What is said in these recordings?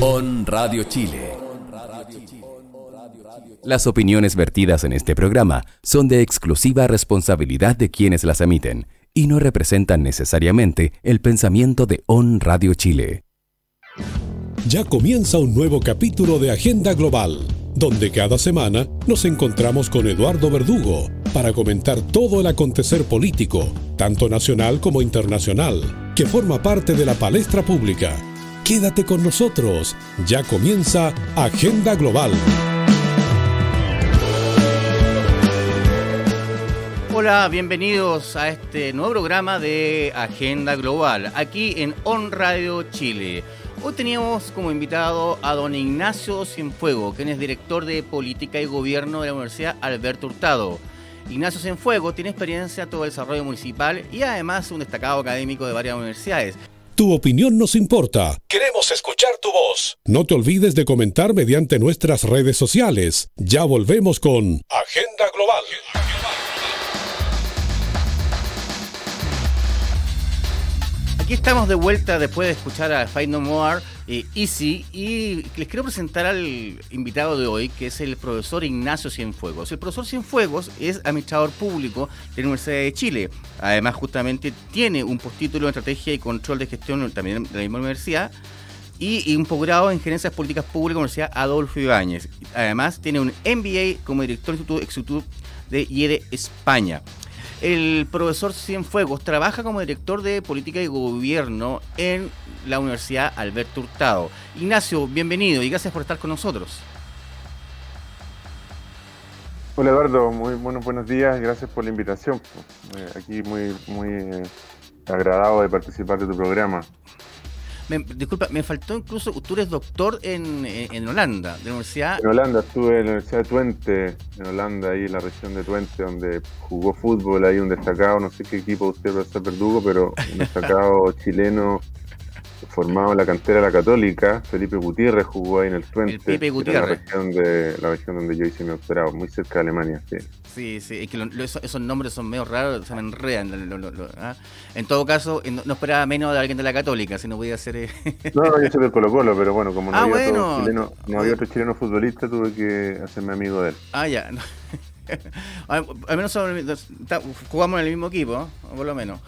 On Radio Chile. Las opiniones vertidas en este programa son de exclusiva responsabilidad de quienes las emiten y no representan necesariamente el pensamiento de On Radio Chile. Ya comienza un nuevo capítulo de Agenda Global, donde cada semana nos encontramos con Eduardo Verdugo para comentar todo el acontecer político, tanto nacional como internacional, que forma parte de la palestra pública. Quédate con nosotros, ya comienza Agenda Global. Hola, bienvenidos a este nuevo programa de Agenda Global, aquí en On Radio Chile. Hoy teníamos como invitado a don Ignacio Cienfuego, quien es director de Política y Gobierno de la Universidad Alberto Hurtado. Ignacio Cienfuego tiene experiencia en todo el desarrollo municipal y además un destacado académico de varias universidades. Tu opinión nos importa. Queremos escuchar tu voz. No te olvides de comentar mediante nuestras redes sociales. Ya volvemos con Agenda Global. Aquí estamos de vuelta después de escuchar a Fight No More, eh, Easy, y les quiero presentar al invitado de hoy, que es el profesor Ignacio Cienfuegos. El profesor Cienfuegos es administrador público de la Universidad de Chile. Además, justamente tiene un postítulo en Estrategia y Control de Gestión también de la misma universidad y, un posgrado en Gerencias Políticas Públicas de la Universidad Adolfo Ibáñez. Además, tiene un MBA como director del Instituto de IEDE España. El profesor Cienfuegos trabaja como director de política y gobierno en la Universidad Alberto Hurtado. Ignacio, bienvenido y gracias por estar con nosotros. Hola Eduardo, muy buenos buenos días, gracias por la invitación. Eh, aquí muy muy eh, agradado de participar de tu programa disculpa, me faltó incluso, tú eres doctor en, en, Holanda, de la universidad. En Holanda, estuve en la Universidad de Twente, en Holanda, ahí en la región de Twente, donde jugó fútbol, ahí un destacado, no sé qué equipo usted, profesor Verdugo, pero un destacado chileno formado en la cantera de la Católica. Felipe Gutiérrez jugó ahí en el Twente. Felipe Gutiérrez. La región, de, la región donde yo hice mi doctorado, muy cerca de Alemania, sí. Sí, sí, es que esos, nombres son medio raros, se me enredan. ¿ah? En todo caso, no, esperaba menos de alguien de la Católica, si no podía ser. Eh. no, yo soy del Colo Colo, pero bueno, como no, ah, había, otro chileno, no había otro chileno futbolista, tuve que hacerme amigo de él. Ah, ya. Al menos jugamos en el mismo equipo, por lo menos.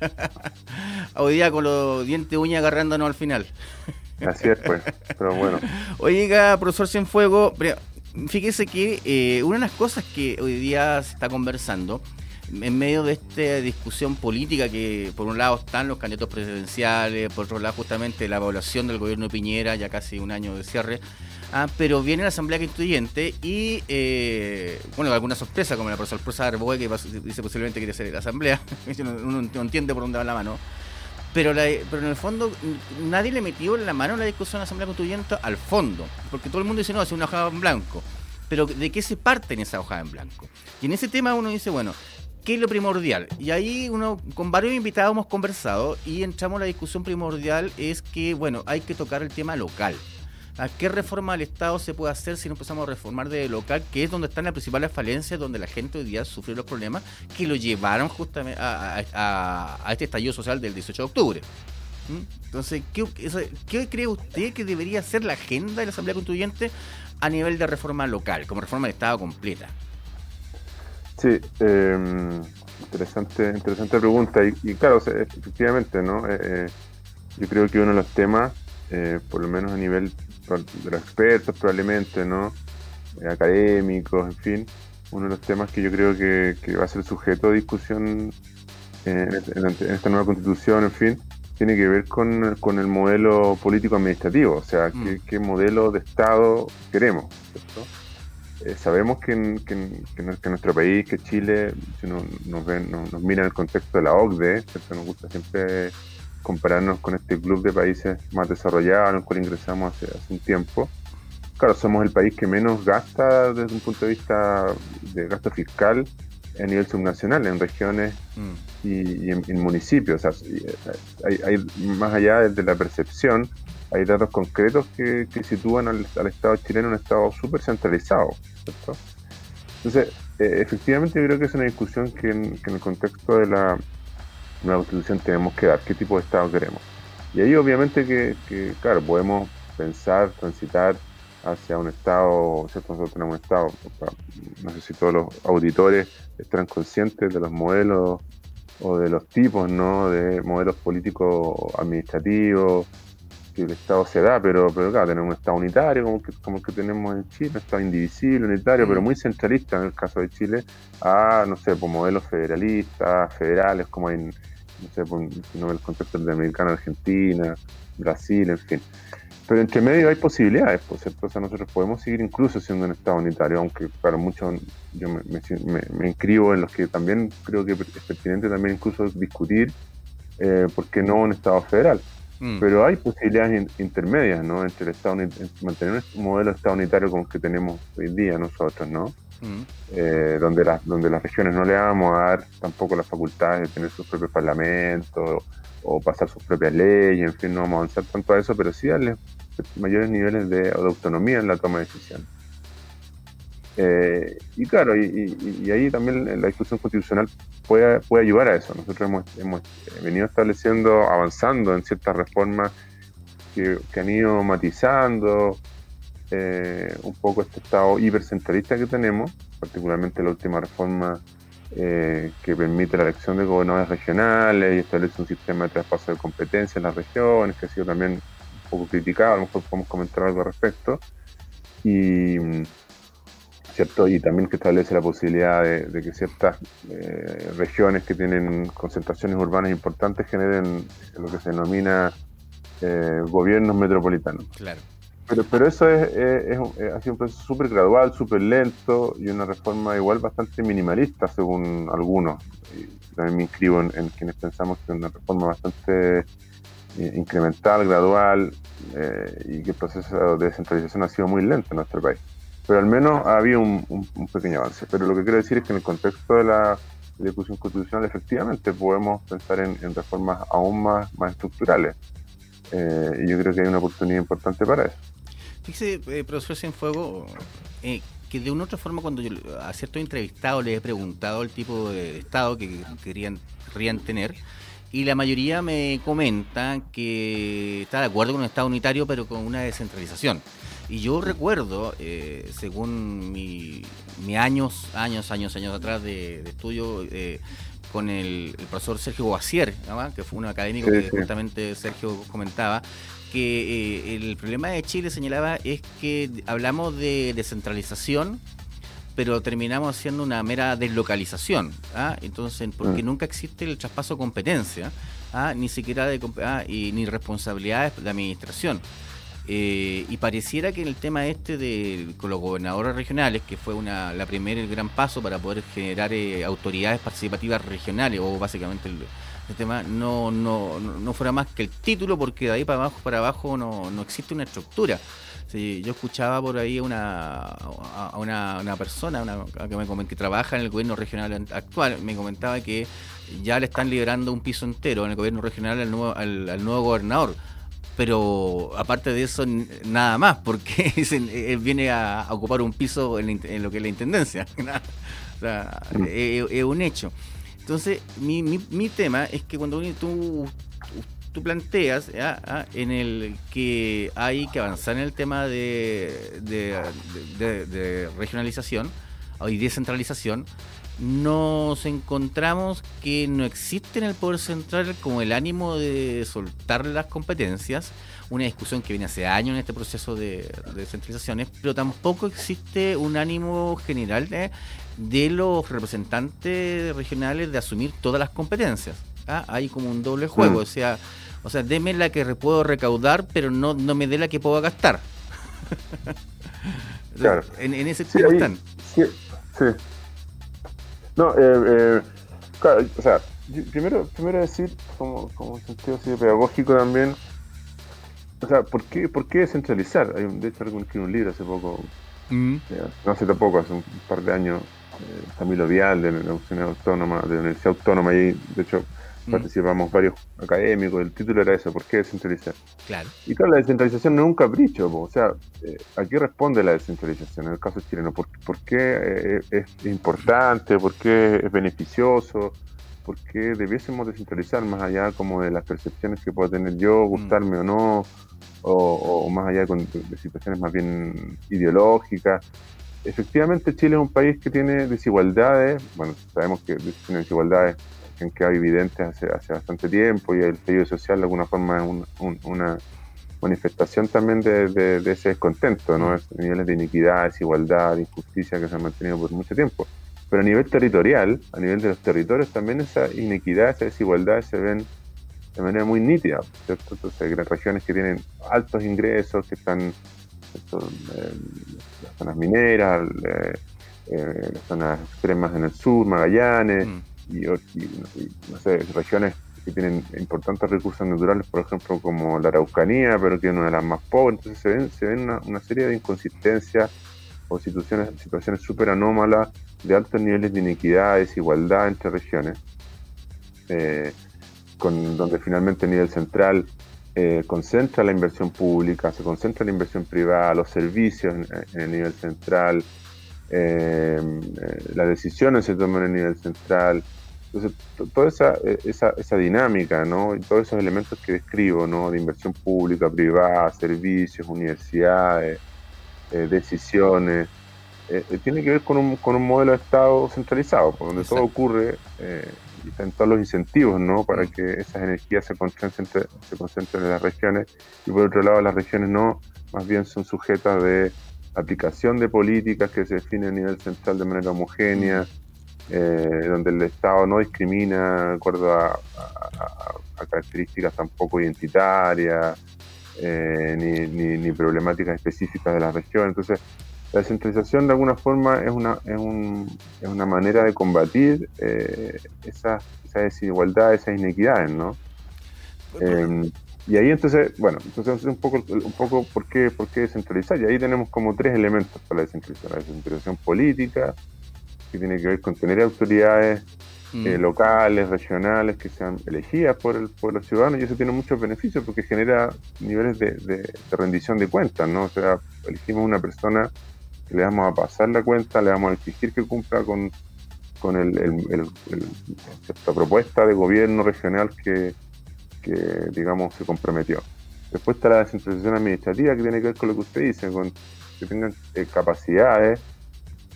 Hoy día con los dientes uñas agarrándonos al final. Así es, pues, pero bueno. Oiga, profesor Cienfuego, fíjese que eh, una de las cosas que hoy día se está conversando, en medio de esta discusión política que por un lado están los candidatos presidenciales, por otro lado justamente la evaluación del gobierno de Piñera, ya casi un año de cierre, Ah, pero viene la Asamblea Constituyente y, eh, bueno, alguna sorpresa, como la sorpresa de Arboe, que dice posiblemente quiere ser la Asamblea. Uno no entiende por dónde va la mano. Pero, pero en el fondo, nadie le metió la mano en la discusión de la Asamblea Constituyente al fondo. Porque todo el mundo dice, no, es una hoja en blanco. Pero ¿de qué se parte en esa hoja en blanco? Y en ese tema uno dice, bueno, ¿qué es lo primordial? Y ahí uno, con varios invitados hemos conversado y entramos a la discusión primordial, es que, bueno, hay que tocar el tema local. ¿A qué reforma del Estado se puede hacer si no empezamos a reformar de local, que es donde están las principales falencias, donde la gente hoy día sufrió los problemas que lo llevaron justamente a, este estallido social del 18 de octubre? ¿Mm? Entonces, ¿qué, cree usted que debería ser la agenda de la Asamblea Constituyente a nivel de reforma local, como reforma del Estado completa? Sí, em, interesante, interesante pregunta. Y, claro, efectivamente, ¿no? Eh, eh, yo creo que uno de los temas, eh, por lo menos a nivel de los expertos probablemente, ¿no? Eh, académicos, en fin, uno de los temas que yo creo que, va a ser sujeto de discusión en, esta nueva constitución, en fin, tiene que ver con, el modelo político-administrativo, o sea, mm. qué, modelo de Estado queremos, eh, sabemos que, en, nuestro país, que Chile, si nos, nos, mira en el contexto de la OCDE, nos gusta siempre compararnos con este club de países más desarrollados en el cual ingresamos hace, un tiempo. Claro, somos el país que menos gasta desde un punto de vista de gasto fiscal a nivel subnacional, en regiones mm. y, en, municipios. hay, más allá de la percepción, hay datos concretos que, sitúan al, Estado chileno en un Estado súper centralizado. Entonces, eh, efectivamente yo creo que es una discusión que en el contexto de la, una constitución tenemos que dar, qué tipo de Estado queremos. Y ahí obviamente que, claro, podemos pensar, transitar hacia un Estado, ¿cierto? Nosotros tenemos un Estado, no sé si todos los auditores están conscientes de los modelos o de los tipos, ¿no? De modelos políticos administrativos que el Estado se da, pero, pero claro, tenemos un Estado unitario como que, como que tenemos en Chile, un Estado indivisible, unitario, pero mm. muy centralista en el caso de Chile, a, no sé, por modelos federalistas, federales, como en, no sé, por, no, el contexto de Americana Argentina, Brasil, en fin. Pero entre medio hay posibilidades, pues, ¿cierto? O sea, nosotros podemos seguir incluso siendo un Estado unitario, aunque para muchos yo me, me, inscribo en los que también creo que es pertinente también incluso discutir eh, por qué no un Estado federal. Mm. Pero hay posibilidades intermedias, ¿no? Entre el Estado mantener un modelo de Estado unitario como el que tenemos hoy día nosotros, ¿no? Mm. Eh, donde, las donde las regiones no le vamos a dar tampoco las facultades de tener sus propios parlamentos o, pasar sus propias leyes, en fin, no vamos a avanzar tanto a eso, pero sí darle mayores niveles de, autonomía en la toma de decisiones. Eh, y claro, y, ahí también la discusión constitucional puede, puede ayudar a eso. Nosotros hemos, hemos venido estableciendo, avanzando en ciertas reformas que, han ido matizando eh, un poco este estado hipercentralista que tenemos, particularmente la última reforma eh, que permite la elección de gobernadores regionales y establece un sistema de traspaso de competencias en las regiones, que ha sido también un poco criticado, a lo mejor podemos comentar algo al respecto. Y ¿cierto? Y también que establece la posibilidad de, que ciertas eh, regiones que tienen concentraciones urbanas importantes generen lo que se denomina eh, gobiernos metropolitanos. Claro. Pero, pero eso es, ha sido un proceso súper gradual, súper lento y una reforma igual bastante minimalista según algunos. Y también me inscribo en, quienes pensamos que es una reforma bastante eh, incremental, gradual y que el proceso de descentralización ha sido muy lento en nuestro país pero al menos ha habido un, pequeño avance. Pero lo que quiero decir es que en el contexto de la discusión constitucional, efectivamente podemos pensar en, reformas aún más, más estructurales. Eh, y yo creo que hay una oportunidad importante para eso. Fíjese, eh, profesor Cienfuego, eh, que de una u otra forma, cuando yo a ciertos entrevistados les he preguntado el tipo de Estado que querían, querían tener, y la mayoría me comenta que está de acuerdo con un Estado unitario, pero con una descentralización. Y yo recuerdo, eh, según mi, años, años, años, años atrás de, estudio eh, con el, profesor Sergio Guasier, que fue un académico que justamente Sergio comentaba, que eh, el problema de Chile, señalaba, es que hablamos de descentralización, pero terminamos haciendo una mera deslocalización. ¿ah? Entonces, porque mm. nunca existe el traspaso de competencia, ¿ah? ni siquiera de ¿ah? y, ni responsabilidades de administración. Eh, y pareciera que en el tema este de con los gobernadores regionales, que fue una, la primera el gran paso para poder generar eh, autoridades participativas regionales, o básicamente el, tema, no, no, no fuera más que el título, porque de ahí para abajo, para abajo no, no existe una estructura. yo escuchaba por ahí una, a una, persona una, que, me, que trabaja en el gobierno regional actual, me comentaba que ya le están liberando un piso entero en el gobierno regional al nuevo, al nuevo gobernador pero aparte de eso, nada más, porque él viene a, ocupar un piso en, lo que es la intendencia. Mm. es, un hecho. Entonces, mi, mi, tema es que cuando tú, tú planteas ah, en el que hay que avanzar en el tema de, de, de regionalización y descentralización, nos encontramos que no existe en el Poder Central como el ánimo de soltar las competencias, una discusión que viene hace años en este proceso de, descentralizaciones, pero tampoco existe un ánimo general de, los representantes regionales de asumir todas las competencias. ¿ah? Hay como un doble juego, mm. o sea, o sea, deme la que puedo recaudar, pero no, no me dé la que puedo gastar. claro. en, ese sí, están. sí. No, eh, eh, claro, o sea, primero, primero decir, como, como sentido así pedagógico también, o sea, ¿por qué, por qué descentralizar? Hay un, de hecho, escribió un libro hace poco, mm. no hace tampoco, hace un par de años, eh, Camilo Vial de la Universidad Autónoma, de la Universidad Autónoma, y de hecho Mm. participamos varios académicos, el título era eso, ¿por qué descentralizar? Claro. Y claro, la descentralización no es un capricho, o sea, eh, ¿a qué responde la descentralización en el caso chileno? ¿Por, qué eh, es importante? ¿Por qué es beneficioso? ¿Por qué debiésemos descentralizar más allá como de las percepciones que pueda tener yo, mm. gustarme o no? o, más allá de situaciones más bien ideológicas. Efectivamente, Chile es un país que tiene desigualdades, bueno, sabemos que tiene desigualdades que han quedado evidentes hace, hace bastante tiempo y el periodo social de alguna forma es una manifestación también de, ese descontento, ¿no? niveles de iniquidad, desigualdad, injusticia que se han mantenido por mucho tiempo. Pero a nivel territorial, a nivel de los territorios, también esa inequidad, esa desigualdad se ven de manera muy nítida, ¿cierto? Entonces hay regiones que tienen altos ingresos, que están eh, las zonas mineras, eh, eh, las zonas extremas en el sur, Magallanes, mm. Y, no sé, regiones que tienen importantes recursos naturales, por ejemplo, como la Araucanía, pero que es una de las más pobres. Entonces se ven, se ven una, una serie de inconsistencias o situaciones situaciones súper anómalas de altos niveles de inequidad, desigualdad entre regiones, eh, con, donde finalmente el nivel central eh, concentra la inversión pública, se concentra la inversión privada, los servicios en, el nivel central, eh, las decisiones se toman el nivel central. Entonces, toda esa, esa, esa, dinámica, ¿no? Y todos esos elementos que describo, ¿no? De inversión pública, privada, servicios, universidades, decisiones, eh, eh, tiene que ver con un, con un modelo de Estado centralizado, por donde todo ocurre eh, y están todos los incentivos ¿no? para mm. que esas energías se concentren, se concentren en las regiones y por otro lado las regiones no, más bien son sujetas de aplicación de políticas que se definen a nivel central de manera homogénea, mm. donde el Estado no discrimina de acuerdo a, características tampoco identitarias, ni, ni, ni, problemáticas específicas de la región. Entonces, la descentralización de alguna forma es una, es, un, es una manera de combatir eh, esa, esa, desigualdad, esas inequidades, ¿no? Y ahí entonces, bueno, entonces un poco, un poco ¿por, qué, por qué descentralizar. Y ahí tenemos como tres elementos para la descentralización. La descentralización política, que tiene que ver con tener autoridades eh, mm. locales, regionales, que sean elegidas por, el, por los ciudadanos, y eso tiene muchos beneficios porque genera niveles de, de, de rendición de cuentas, ¿no? O sea, elegimos una persona le vamos a pasar la cuenta, le vamos a exigir que cumpla con, con el, esta propuesta de gobierno regional que, digamos, se comprometió. Después está la descentralización administrativa, que tiene que ver con lo que usted dice, con que tengan eh, capacidades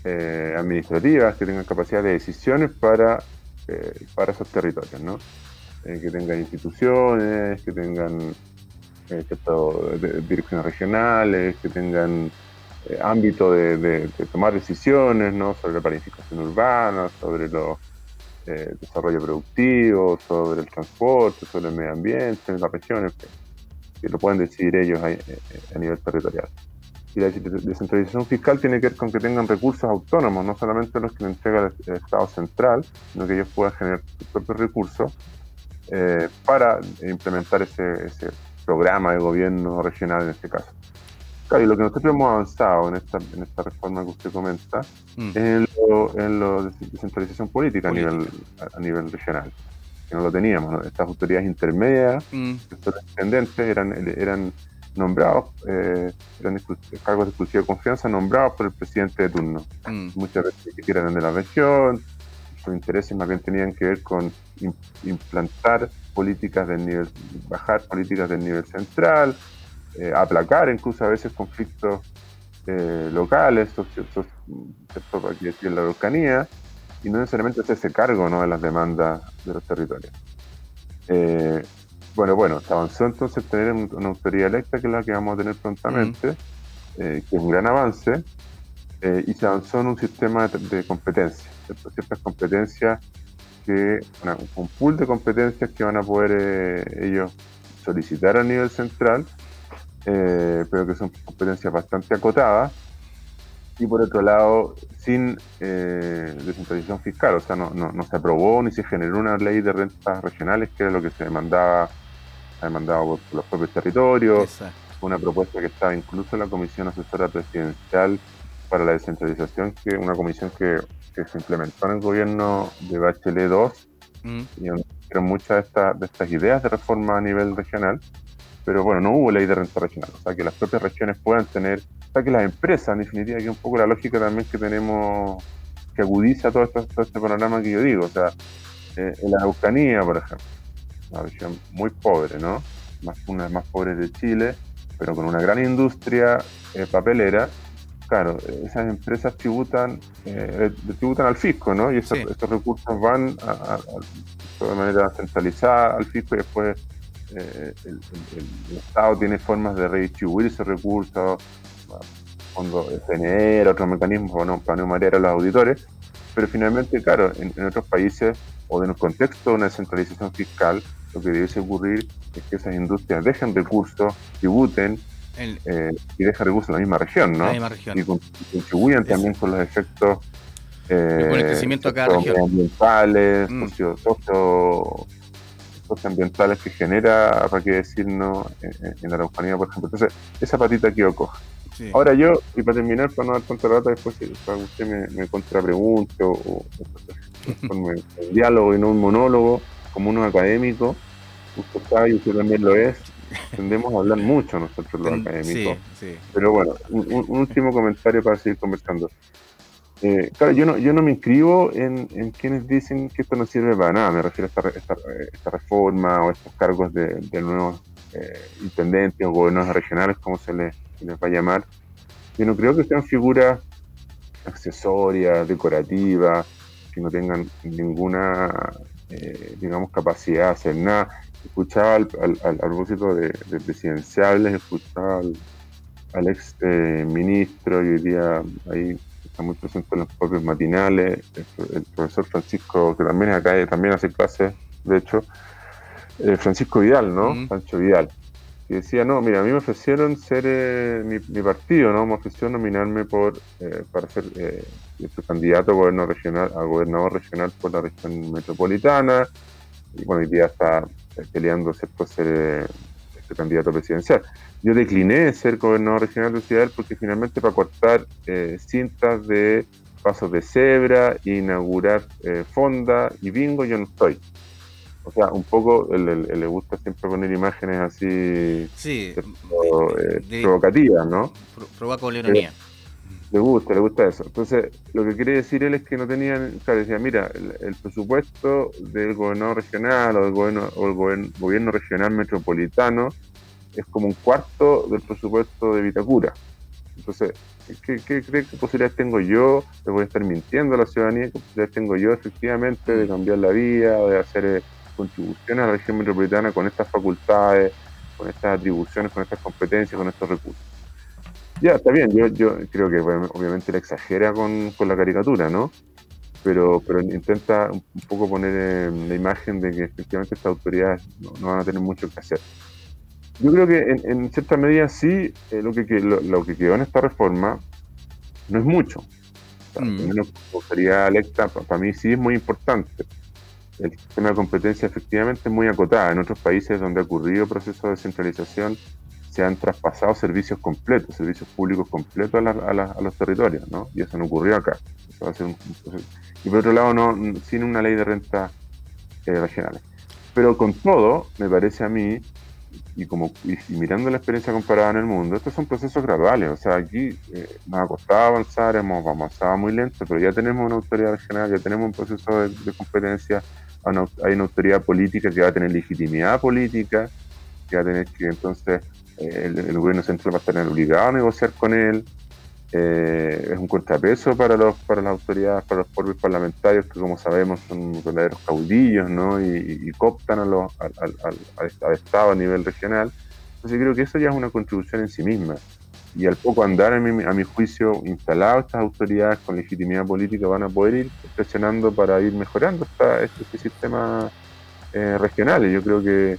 eh, administrativas, que tengan capacidades de decisiones para, eh, para esos territorios, ¿no? que tengan instituciones, que tengan direcciones regionales, que tengan eh, ámbito de, tomar decisiones ¿no? sobre la planificación urbana, sobre el eh, desarrollo productivo, sobre el transporte, sobre el medio ambiente en las regiones, que, lo pueden decidir ellos a, eh, nivel territorial. Y la descentralización fiscal tiene que ver con que tengan recursos autónomos, no solamente los que le entrega el, Estado central, sino que ellos puedan generar sus propios recursos para implementar ese, ese programa de gobierno regional en este caso. Claro, y lo que nosotros hemos avanzado en esta, en esta reforma que usted comenta mm. es en lo, en lo de descentralización política, A, nivel, a, nivel regional, que no lo teníamos. Estas autoridades intermedias, mm. estos intendentes, eran, eran nombrados, eh, eran cargos de exclusiva confianza nombrados por el presidente de turno. Mm. Muchas veces que eran de la región, sus intereses más bien tenían que ver con implantar políticas del nivel, bajar políticas del nivel central, eh, aplacar incluso a veces conflictos eh, locales, aquí decir la Araucanía, y no necesariamente hacerse cargo ¿no? de las demandas de los territorios. Eh, bueno, bueno, se avanzó entonces tener una autoridad electa, que es la que vamos a tener prontamente, que es un gran avance, y se avanzó en un sistema de, competencias, ciertas competencias que, un pool de competencias que van a poder ellos solicitar a nivel central eh, pero que son competencias bastante acotadas, y por otro lado, sin eh, descentralización fiscal, o sea, no, no, se aprobó ni se generó una ley de rentas regionales, que era lo que se demandaba, se demandaba por, los propios territorios, una propuesta que estaba incluso en la Comisión Asesora Presidencial para la Descentralización, que una comisión que, se implementó en el gobierno de Bachelet 2, mm. y donde muchas de, de estas ideas de reforma a nivel regional, pero bueno, no hubo ley de renta regional, o sea, que las propias regiones puedan tener, o sea, que las empresas, en definitiva, que es un poco la lógica también que tenemos, que agudiza todo, esto, todo este panorama que yo digo, o sea, eh, en la Araucanía, por ejemplo, una región muy pobre, ¿no? Más, una de las más pobres de Chile, pero con una gran industria eh, papelera, claro, esas empresas tributan, eh, tributan al fisco, ¿no? Y estos, recursos van de manera centralizada al fisco y después eh, el, Estado tiene formas de redistribuir esos recursos, fondo CNR, otros mecanismos para no, para no marear a los auditores, pero finalmente, claro, en, otros países o en un contexto de una descentralización fiscal, lo que debe ocurrir es que esas industrias dejen recursos, tributen eh, y dejen recursos en la misma región, ¿no? Y, contribuyan también con los efectos eh, con el crecimiento de cada región. ambientales, mm. Socioambientales que genera, para qué decirnos, en, la Araucanía, por ejemplo. Entonces, esa patita quedó coja. Ahora yo, y para terminar, para no dar tanta rata, después si usted me, me contrapregunte o, o, un diálogo y no un monólogo, como uno académico, usted sabe y usted también lo es, tendemos a hablar mucho nosotros los académicos. Pero bueno, un, último comentario para seguir conversando. Eh, claro, yo no, yo no me inscribo en, en, quienes dicen que esto no sirve para nada. Me refiero a esta, esta, reforma o estos cargos de, nuevos eh, intendentes o gobernadores regionales, como se les, les va a llamar. Yo no creo que sean figuras accesorias, decorativas, que no tengan ninguna, eh, digamos, capacidad de hacer nada. Escuchaba al, al, propósito de, presidenciales, escuchaba al, ex eh, ministro y hoy día ahí está muy presente en los propios matinales, el, profesor Francisco, que también acá también hace clases, de hecho, eh, Francisco Vidal, ¿no? Sancho Vidal y decía, no, mira, a mí me ofrecieron ser eh, mi, partido, ¿no? Me ofreció nominarme por eh, para ser eh, candidato a gobernador regional, a gobernador regional por la región metropolitana. Y bueno, hoy día está peleando por ser este candidato presidencial. Yo decliné ser gobernador regional de Ciudad porque finalmente para cortar cintas de pasos de cebra, inaugurar fonda y bingo, yo no estoy o sea, un poco le gusta siempre poner imágenes así sí, eh, provocativas, ¿no? Provoca con ironía. Le gusta, le gusta eso. Entonces, lo que quiere decir él es que no tenían, claro, decía, mira, el, presupuesto del gobernador regional o del gobierno, o el gobierno, regional metropolitano es como un cuarto del presupuesto de Vitacura. Entonces, ¿qué, qué, qué posibilidades tengo yo? Le voy a estar mintiendo a la ciudadanía, ¿qué posibilidades tengo yo efectivamente de cambiar la vida, de hacer eh, contribuciones a la región metropolitana con estas facultades, con estas atribuciones, con estas competencias, con estos recursos. Ya, está bien, yo, yo creo que obviamente le exagera con, la caricatura, ¿no? Pero, pero intenta un poco poner la imagen de que efectivamente estas autoridades no, van a tener mucho que hacer. Yo creo que en, cierta medida sí, eh, lo, que, lo, que quedó en esta reforma no es mucho. O mm. electa, para mí sí es muy importante el sistema de competencia efectivamente es muy acotada. En otros países donde ha ocurrido proceso de descentralización se han traspasado servicios completos, servicios públicos completos a, los territorios, ¿no? Y eso no ocurrió acá. y por otro lado, no, sin una ley de renta eh, regionales. Pero con todo, me parece a mí, y como y, mirando la experiencia comparada en el mundo, estos son procesos graduales. O sea, aquí eh, nos ha costado avanzar, hemos avanzado muy lento, pero ya tenemos una autoridad regional, ya tenemos un proceso de, de competencia hay una autoridad política que va a tener legitimidad política, que va a tener que entonces eh, el, gobierno central va a estar obligado a negociar con él. Eh, es un contrapeso para los para las autoridades, para los propios parlamentarios que como sabemos son verdaderos caudillos ¿no? y, y, cooptan a los, al, al, al, Estado a nivel regional. Entonces creo que eso ya es una contribución en sí misma y al poco andar, a mi, juicio, instalado estas autoridades con legitimidad política van a poder ir presionando para ir mejorando esta, este, este sistema eh, regional. yo creo que,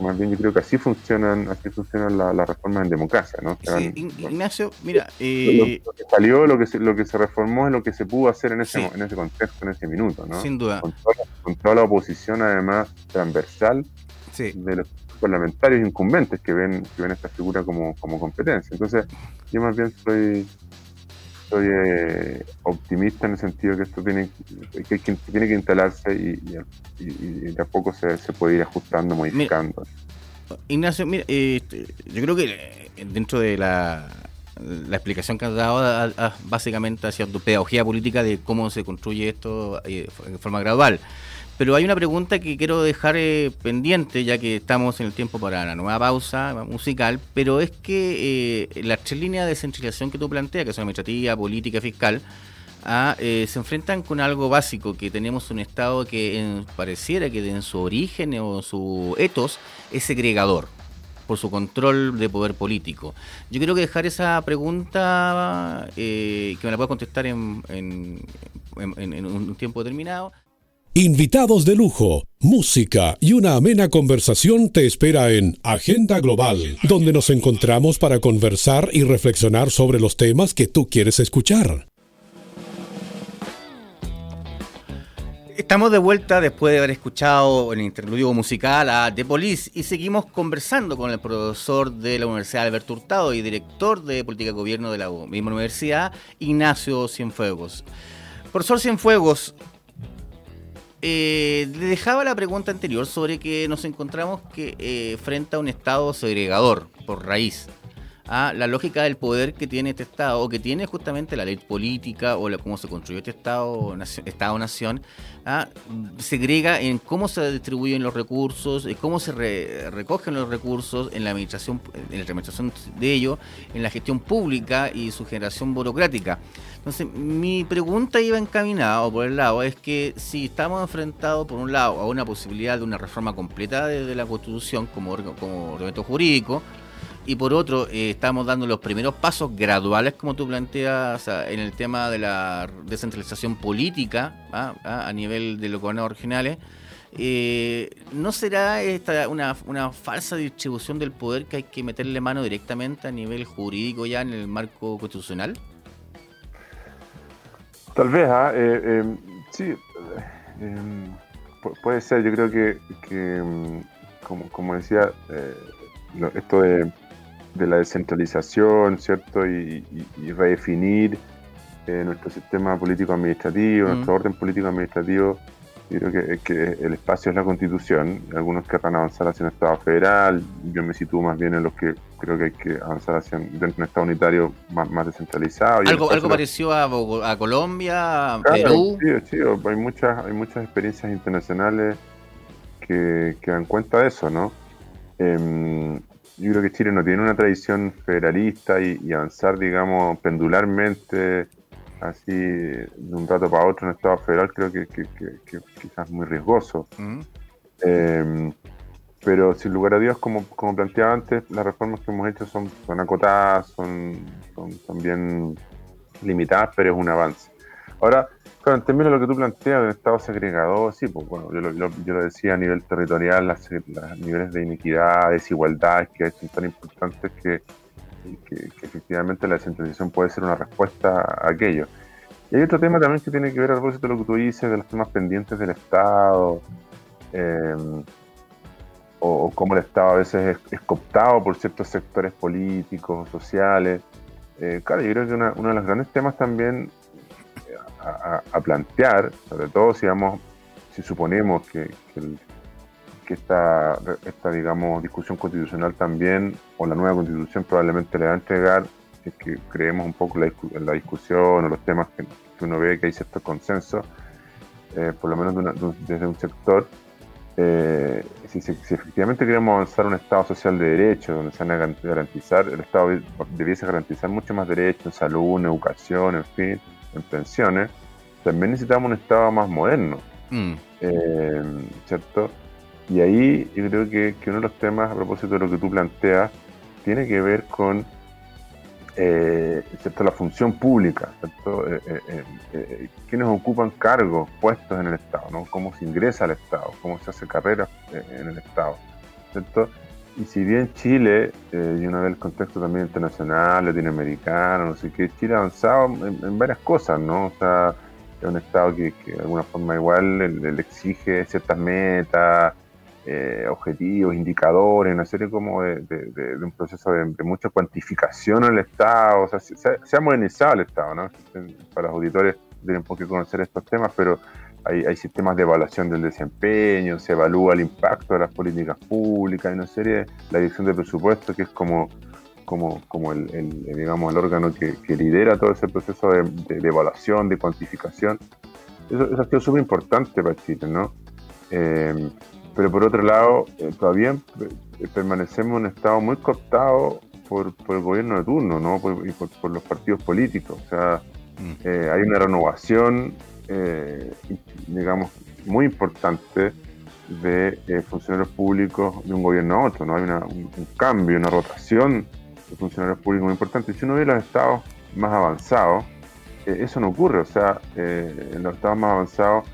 más bien yo creo que así funcionan, así funcionan las reformas en democracia, ¿no? Ignacio, mira, eh, lo, que salió, lo que se, lo que se reformó es lo que se pudo hacer en ese, en ese contexto, en ese minuto, ¿no? Sin duda. Con toda, la oposición además transversal de los parlamentarios incumbentes que ven, que ven esta figura como, como competencia. Entonces, yo más bien soy, soy eh, optimista en el sentido que esto tiene que, tiene que instalarse y, y, de a poco se, se, puede ir ajustando, modificando. Ignacio, mira, eh, yo creo que eh, dentro de la, la explicación que has dado básicamente ha sido tu pedagogía política de cómo se construye esto en forma gradual. Pero hay una pregunta que quiero dejar eh, pendiente, ya que estamos en el tiempo para la nueva pausa musical, pero es que eh, las tres líneas de descentralización que tú planteas, que son administrativa, política, fiscal, ah, eh, se enfrentan con algo básico, que tenemos un Estado que pareciera que en su origen o su etos es segregador por su control de poder político. Yo quiero dejar esa pregunta, que me la pueda contestar en un tiempo determinado. Invitados de lujo, música y una amena conversación te espera en Agenda Global, donde nos encontramos para conversar y reflexionar sobre los temas que tú quieres escuchar. Estamos de vuelta después de haber escuchado el interludio musical a The Police y seguimos conversando con el profesor de la Universidad Alberto Hurtado y director de Política y Gobierno de la misma universidad, Ignacio Cienfuegos. Profesor Cienfuegos, eh, le dejaba la pregunta anterior sobre que nos encontramos que eh, frente a un Estado segregador por raíz. A la lógica del poder que tiene este Estado, o que tiene justamente la ley política, o la, cómo se construyó este Estado-nación, Estado, nación, segrega en cómo se distribuyen los recursos, en cómo se recogen los recursos, en la administración, en la administración de ellos, en la gestión pública y su generación burocrática. Entonces, mi pregunta iba encaminada, por el lado, es que si estamos enfrentados, por un lado, a una posibilidad de una reforma completa de, la Constitución como, como ordenamiento jurídico, y por otro, eh, estamos dando los primeros pasos graduales, como tú planteas, en el tema de la descentralización política ¿ah? ¿Ah? a nivel de los gobiernos regionales. Eh, ¿No será esta una, una, falsa distribución del poder que hay que meterle mano directamente a nivel jurídico ya en el marco constitucional? Tal vez, ¿ah? eh, sí, puede ser. Yo creo que, mm, como, decía, esto de, la descentralización, ¿cierto? Y, redefinir nuestro sistema político-administrativo, nuestro orden político-administrativo yo creo que, el espacio es la constitución. Algunos querrán avanzar hacia un Estado federal. Yo me sitúo más bien en los que creo que hay que avanzar hacia dentro de un Estado unitario más, descentralizado. ¿Algo, algo pareció a, Colombia, a Perú? Sí, sí, hay muchas, hay muchas experiencias internacionales que, dan cuenta de eso, ¿no? Em, yo creo que Chile no tiene una tradición federalista y, y avanzar, digamos, pendularmente así de un rato para otro en Estado federal creo que, quizás es muy riesgoso. Em, pero sin lugar a Dios, como, como planteaba antes, las reformas que hemos hecho son, son acotadas, son, son, bien limitadas, pero es un avance. Ahora, claro, en términos de lo que tú planteas del Estado segregador, sí, pues bueno, yo lo, decía a nivel territorial, los niveles de iniquidad, desigualdades que son tan importantes que efectivamente la descentralización puede ser una respuesta a aquello. Y hay otro tema también que tiene que ver a propósito de lo que tú dices, de los temas pendientes del Estado, em, o, cómo el Estado a veces es, cooptado por ciertos sectores políticos, sociales. Eh, claro, yo creo que uno de los grandes temas también a, plantear, sobre todo si, vamos, si suponemos que, que el, esta, esta, digamos, discusión constitucional también, o la nueva constitución probablemente le va a entregar, si es que creemos un poco en la, discusión o los temas que, uno ve que hay cierto consenso, eh, por lo menos desde un sector, eh, si, efectivamente queremos avanzar un Estado social de derecho, donde se van a garantizar, el Estado debiese garantizar mucho más derechos en salud, en educación, en fin, en pensiones, también necesitamos un Estado más moderno, mm. eh, ¿cierto? Y ahí yo creo que, uno de los temas, a propósito de lo que tú planteas, tiene que ver con eh, la función pública, ¿cierto? Eh, eh, quienes ocupan cargos, puestos en el Estado, ¿no? cómo se ingresa al Estado, cómo se hace carrera en el Estado. ¿cierto? Y si bien Chile, y una vez el contexto también internacional, latinoamericano, no sé qué, Chile ha avanzado en, varias cosas, ¿no? O sea, es un Estado que, de alguna forma igual le exige ciertas metas, eh, objetivos, indicadores, una serie como de, un proceso de, mucha cuantificación el Estado, o sea, se, ha modernizado el Estado, ¿no? Para los auditores tienen por qué conocer estos temas, pero hay, sistemas de evaluación del desempeño, se evalúa el impacto de las políticas públicas, hay una serie, la dirección de presupuesto, que es como como, como el, digamos, el órgano que, lidera todo ese proceso de, evaluación, de cuantificación. Eso, eso ha sido súper importante para Chile, ¿no? Eh, pero por otro lado, eh, todavía permanecemos en un estado muy cooptado por, el gobierno de turno ¿no? y por, los partidos políticos. O sea, mm. hay una renovación, digamos, muy importante de funcionarios públicos de un gobierno a otro. ¿no? Hay un, cambio, una rotación de funcionarios públicos muy importante. Si uno ve los estados más avanzados, eso no ocurre. O sea, en los estados más avanzados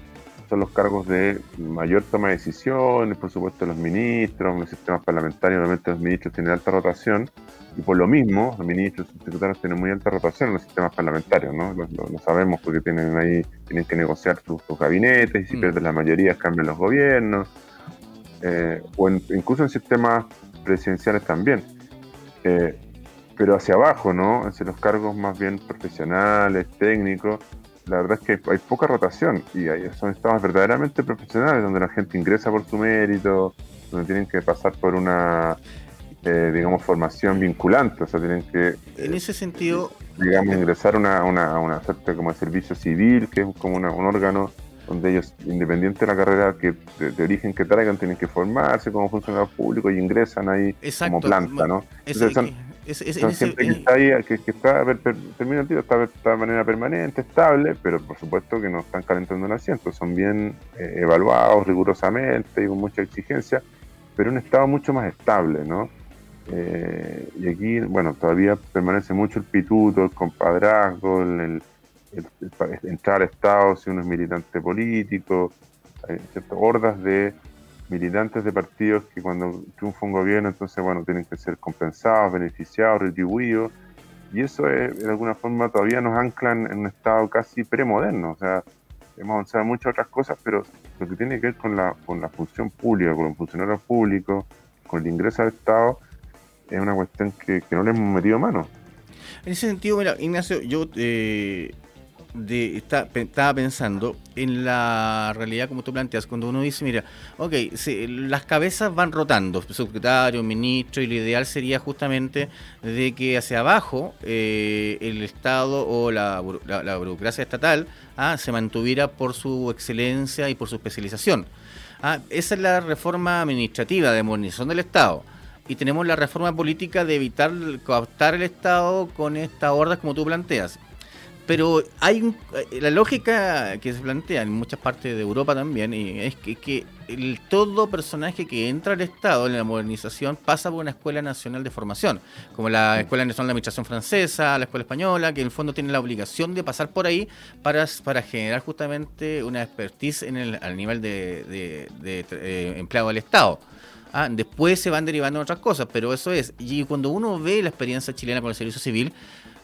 son los cargos de mayor toma de decisiones, por supuesto los ministros, los sistemas parlamentarios, obviamente los ministros tienen alta rotación, y por lo mismo los ministros y secretarios tienen muy alta rotación en los sistemas parlamentarios, ¿no? Lo, sabemos porque tienen ahí, tienen que negociar sus, gabinetes, y si mm. pierden la mayoría cambian los gobiernos, eh, o incluso en sistemas presidenciales también. Eh, pero hacia abajo, ¿no? Hacia los cargos más bien profesionales, técnicos, la verdad es que hay poca rotación y hay, son estados verdaderamente profesionales donde la gente ingresa por su mérito, donde tienen que pasar por una, eh, digamos, formación vinculante, o sea, tienen que... En ese sentido... Digamos, ingresar a una, una, una suerte como servicio civil, que es como un órgano donde ellos, independiente de la carrera que de, origen que traigan, tienen que formarse como funcionarios públicos y ingresan ahí como planta, ¿no? Es, gente que está ahí, que, está, está, de manera permanente, estable, pero por supuesto que no están calentando el asiento, son bien eh, evaluados rigurosamente y con mucha exigencia, pero un estado mucho más estable, ¿no? Eh, y aquí, bueno, todavía permanece mucho el pituto, el compadrazgo, el, entrar a Estado si uno es militante político, hay ciertas hordas de militantes de partidos que cuando triunfa un gobierno, entonces, bueno, tienen que ser compensados, beneficiados, retribuidos. Y eso es, de alguna forma todavía nos anclan en un estado casi premoderno. O sea, hemos avanzado muchas otras cosas, pero lo que tiene que ver con la, con la función pública, con los funcionarios públicos, con el ingreso al Estado, es una cuestión que, que no le hemos metido mano. En ese sentido, mira, Ignacio, yo eh, de, estaba pensando en la realidad como tú planteas, cuando uno dice, mira, ok, las cabezas van rotando, secretario, ministro, y lo ideal sería justamente de que hacia abajo eh, el Estado o la, burocracia estatal ah, se mantuviera por su excelencia y por su especialización. Ah, esa es la reforma administrativa de modernización del Estado. Y tenemos la reforma política de evitar cooptar el Estado con estas hordas como tú planteas. Pero hay eh, la lógica que se plantea en muchas partes de Europa también y es que, el, todo personaje que entra al Estado en la modernización pasa por una escuela nacional de formación, como la Escuela Nacional de Administración Francesa, la Escuela Española, que en el fondo tiene la obligación de pasar por ahí para, para generar justamente una expertise en el, al nivel de, eh, empleado del Estado. Ah, después se van derivando otras cosas, pero eso es. Y cuando uno ve la experiencia chilena con el servicio civil,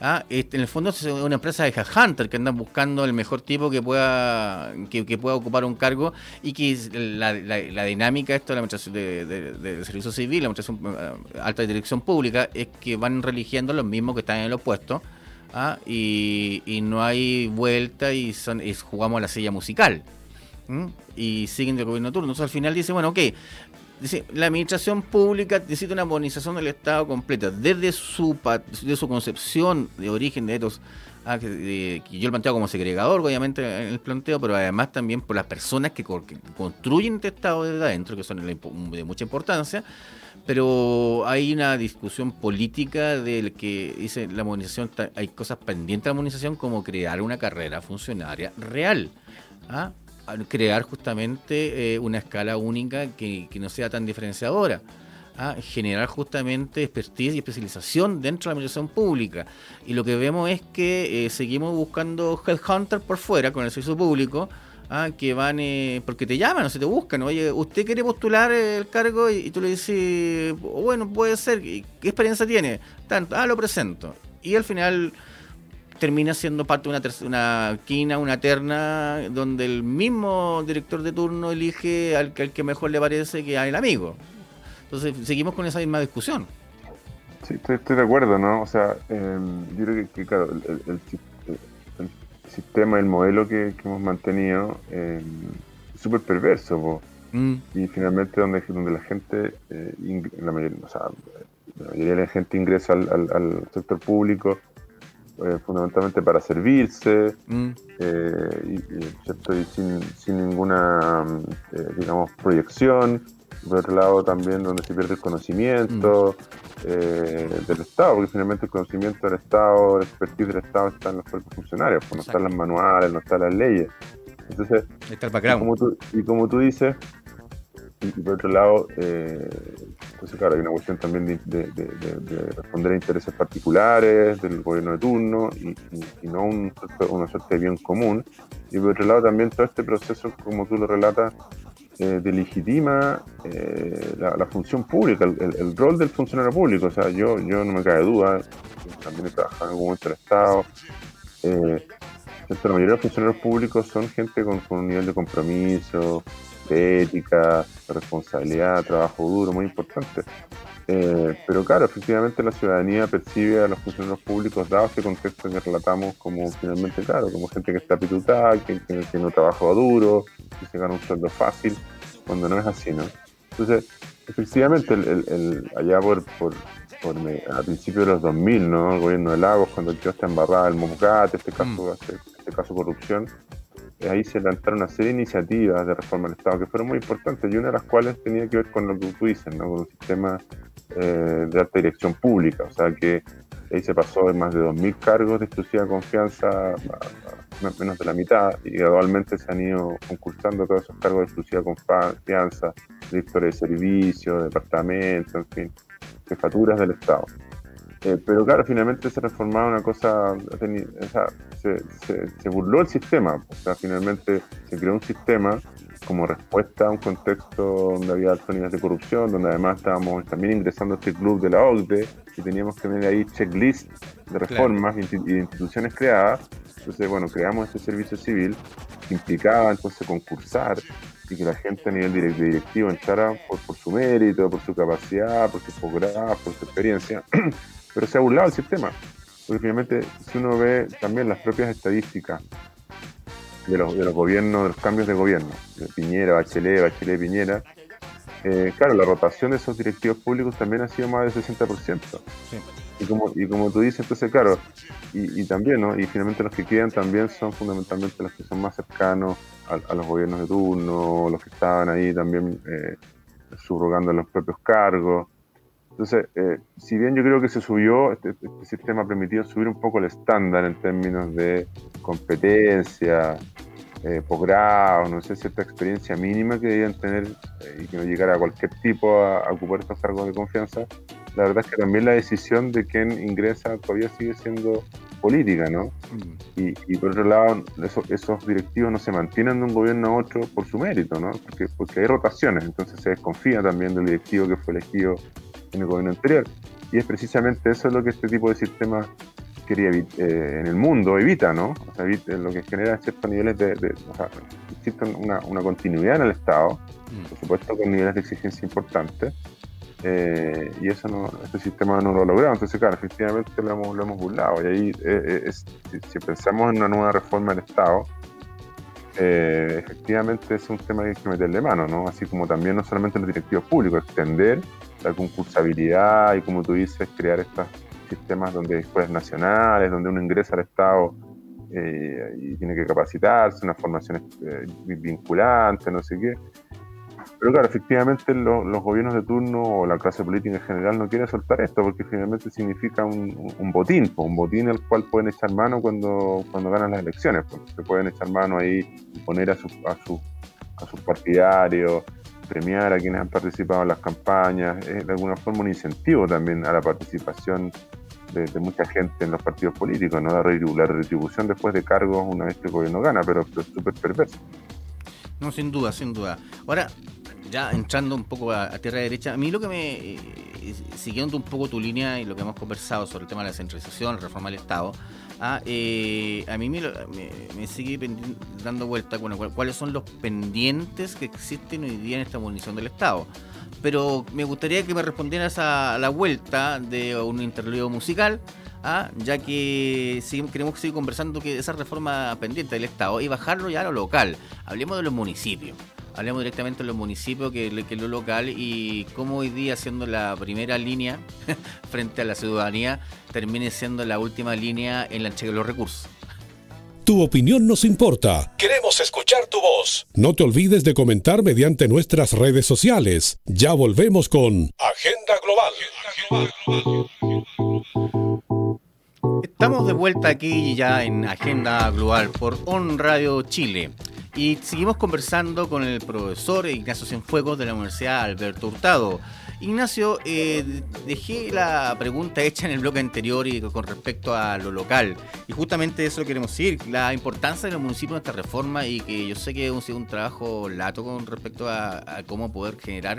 Ah, este, en el fondo es una empresa de Hunter que andan buscando el mejor tipo que pueda que, pueda ocupar un cargo y que la, dinámica esto de la administración de, servicio civil, la administración eh, alta dirección pública, es que van religiendo los mismos que están en los puestos ¿ah? y, no hay vuelta y, son, jugamos a la silla musical. y siguen del gobierno turno. Entonces al final dice, bueno, ok, la administración pública necesita una modernización del Estado completa, desde su, de su concepción de origen de estos, ah, que, yo lo planteo como segregador, obviamente, en el planteo, pero además también por las personas que, construyen este Estado desde adentro, que son de mucha importancia, pero hay una discusión política del que dice la modernización, hay cosas pendientes de la modernización como crear una carrera funcionaria real. ¿ah? Crear justamente eh, una escala única que, no sea tan diferenciadora. a generar justamente expertise y especialización dentro de la administración pública. Y lo que vemos es que eh, seguimos buscando headhunters por fuera con el servicio público, ¿ah? que van, eh, porque te llaman o se te buscan. Oye, ¿usted quiere postular el cargo? Y, tú le dices, bueno, puede ser. ¿Qué experiencia tiene? Tanto, ah, lo presento. Y al final termina siendo parte de una, una quina, una terna, donde el mismo director de turno elige al, al que mejor le parece que al amigo. Entonces, seguimos con esa misma discusión. Sí, estoy, de acuerdo, ¿no? O sea, em, yo creo que, claro, el, sistema, el modelo que, hemos mantenido em, es súper perverso, mm. y finalmente donde, donde la gente, eh, la, mayoría, o sea, la mayoría de la gente ingresa al, al sector público eh, fundamentalmente para servirse mm. y, ¿cierto? y sin, sin, ninguna, digamos, proyección. Por otro lado, también donde se pierde el conocimiento mm. del Estado, porque finalmente el conocimiento del Estado, el expertise del Estado está en los propios funcionarios, pues no están las manuales, no están las leyes. Entonces, y como tú dices, y, por otro lado, eh, claro, hay una cuestión también de, responder a intereses particulares del gobierno de turno y, no un, una suerte de bien común. Y por otro lado también todo este proceso, como tú lo relatas, eh, delegitima eh, la, función pública, el, rol del funcionario público. O sea, yo, yo no me cae duda, también he trabajado en algún momento en el Estado. Eh, la mayoría de los funcionarios públicos son gente con un nivel de compromiso, ética, responsabilidad, trabajo duro, muy importante. Eh, pero claro, efectivamente la ciudadanía percibe a los funcionarios públicos, dado este contexto que relatamos, como finalmente, claro, como gente que está pitutada, que, que, no trabaja duro, que se gana un sueldo fácil, cuando no es así, ¿no? Entonces, efectivamente, el, allá por, por, a principios de los 2000, ¿no? El gobierno de Lagos, cuando el tío está embarrada, el Momocate, este caso, mm. este, este caso corrupción, ahí se lanzaron una serie de iniciativas de reforma del Estado que fueron muy importantes y una de las cuales tenía que ver con lo que tú dices, ¿no? con un sistema eh, de alta dirección pública, o sea que ahí se pasó de más de 2.000 cargos de exclusiva confianza a, menos de la mitad y gradualmente se han ido concursando todos esos cargos de exclusiva confianza, directores de servicios, departamentos, en fin, jefaturas del Estado. Eh, pero claro, finalmente se reformaba una cosa, se, burló el sistema, o sea, finalmente se creó un sistema como respuesta a un contexto donde había altos niveles de corrupción, donde además estábamos también ingresando a este club de la OCDE y teníamos que tener ahí checklist de reformas y de instituciones creadas. Entonces, bueno, creamos este servicio civil que implicaba entonces concursar y que la gente a nivel directivo entrara por, por su mérito, por su capacidad, por su posgrado, por su experiencia. pero se ha burlado el sistema. Porque finalmente, si uno ve también las propias estadísticas de los, de los gobiernos, de los cambios de gobierno, de Piñera, Bachelet, Bachelet, Piñera, eh, claro, la rotación de esos directivos públicos también ha sido más del 60%. Y, como, y como tú dices, entonces, claro, y, también, ¿no? Y finalmente los que quedan también son fundamentalmente los que son más cercanos a, los gobiernos de turno, los que estaban ahí también eh, subrogando los propios cargos. Entonces, eh, si bien yo creo que se subió, este, este, sistema ha permitido subir un poco el estándar en términos de competencia, eh, posgrado, no sé, cierta experiencia mínima que debían tener eh, y que no llegara a cualquier tipo a, ocupar estos cargos de confianza, la verdad es que también la decisión de quién ingresa todavía sigue siendo política, ¿no? Mm. Y, por otro lado, esos directivos no se mantienen de un gobierno a otro por su mérito, ¿no? Porque, porque hay rotaciones, entonces se desconfía también del directivo que fue elegido en el gobierno anterior. Y es precisamente eso lo que este tipo de sistema quería eh, en el mundo evita, ¿no? O sea, evita, lo que genera ciertos niveles de, o sea, existe una, una, continuidad en el Estado, mm. por supuesto con niveles de exigencia importantes, eh, y eso no, este sistema no lo ha logrado. Entonces, claro, efectivamente lo hemos, lo hemos burlado. Y ahí, eh, es, si, pensamos en una nueva reforma del Estado, efectivamente es un tema que hay que meterle mano, ¿no? Así como también no solamente en los directivos públicos, extender la concursabilidad y como tú dices, crear estos sistemas donde hay escuelas nacionales, donde uno ingresa al Estado eh, y tiene que capacitarse, una formación eh, vinculante, no sé qué. Pero claro, efectivamente los gobiernos de turno o la clase política en general no quiere soltar esto porque finalmente significa un, botín, un botín al cual pueden echar mano cuando, cuando ganan las elecciones. Se pueden echar mano ahí y poner a, su, a, su, a sus partidarios, premiar a quienes han participado en las campañas, es de alguna forma un incentivo también a la participación de, mucha gente en los partidos políticos, ¿no? La, retribución después de cargos una vez que el gobierno gana, pero, es súper perverso. No, sin duda, sin duda. Ahora, ya entrando un poco a, tierra derecha, a mí lo que me, eh, siguiendo un poco tu línea y lo que hemos conversado sobre el tema de la centralización, la reforma del Estado, Ah, eh, a mí me, sigue dando vuelta bueno, cuáles son los pendientes que existen hoy día en esta munición del Estado. Pero me gustaría que me respondieras a la vuelta de un interludio musical, ah, ya que queremos seguir conversando que esa reforma pendiente del Estado y bajarlo ya a lo local. Hablemos de los municipios. Hablemos directamente de los municipios que, que lo local y cómo hoy día siendo la primera línea frente a la ciudadanía termine siendo la última línea en la entrega de los recursos. Tu opinión nos importa. Queremos escuchar tu voz. No te olvides de comentar mediante nuestras redes sociales. Ya volvemos con Agenda Global. Estamos de vuelta aquí ya en Agenda Global por On Radio Chile. Y seguimos conversando con el profesor Ignacio Cienfuegos de la Universidad Alberto Hurtado. Ignacio, eh, dejé la pregunta hecha en el bloque anterior y con respecto a lo local. Y justamente eso queremos decir, la importancia de los municipios en esta reforma y que yo sé que ha sido un trabajo lato con respecto a, cómo poder generar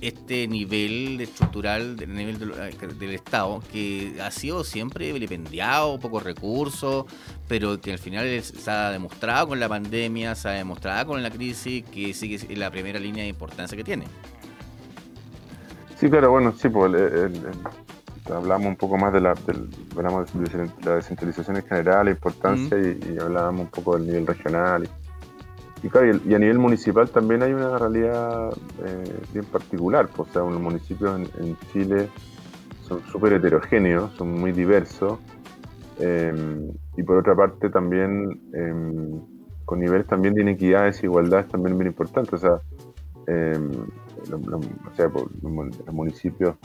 este nivel estructural del nivel del Estado, que ha sido siempre vilipendiado, pocos recursos, pero que al final se ha demostrado con la pandemia, se ha demostrado con la crisis, que sigue la primera línea de importancia que tiene. Sí, claro, bueno, sí, pues hablamos un poco más de la, hablamos de la descentralización en general, la importancia, y, hablábamos un poco del nivel regional. Y, claro, y, a nivel municipal también hay una realidad eh, bien particular, pues, o sea, los municipios en, Chile son súper heterogéneos, son muy diversos, em, y por otra parte también em, con niveles también de inequidad, desigualdad también bien importantes, o sea, em, o sea, los municipios,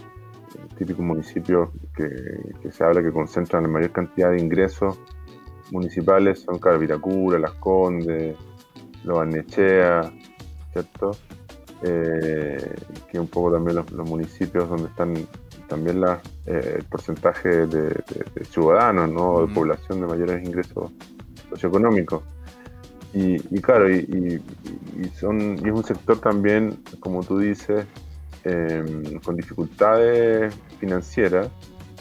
típicos municipios que, se habla que concentran la mayor cantidad de ingresos municipales son, claro, Viracura, Las Condes, Los Barnechea, ¿cierto? Eh, que un poco también los, municipios donde están también la, eh, el porcentaje de, ciudadanos, ¿no? De población de mayores ingresos socioeconómicos. Y, claro, y, son, y es un sector también, como tú dices, em, con dificultades financieras,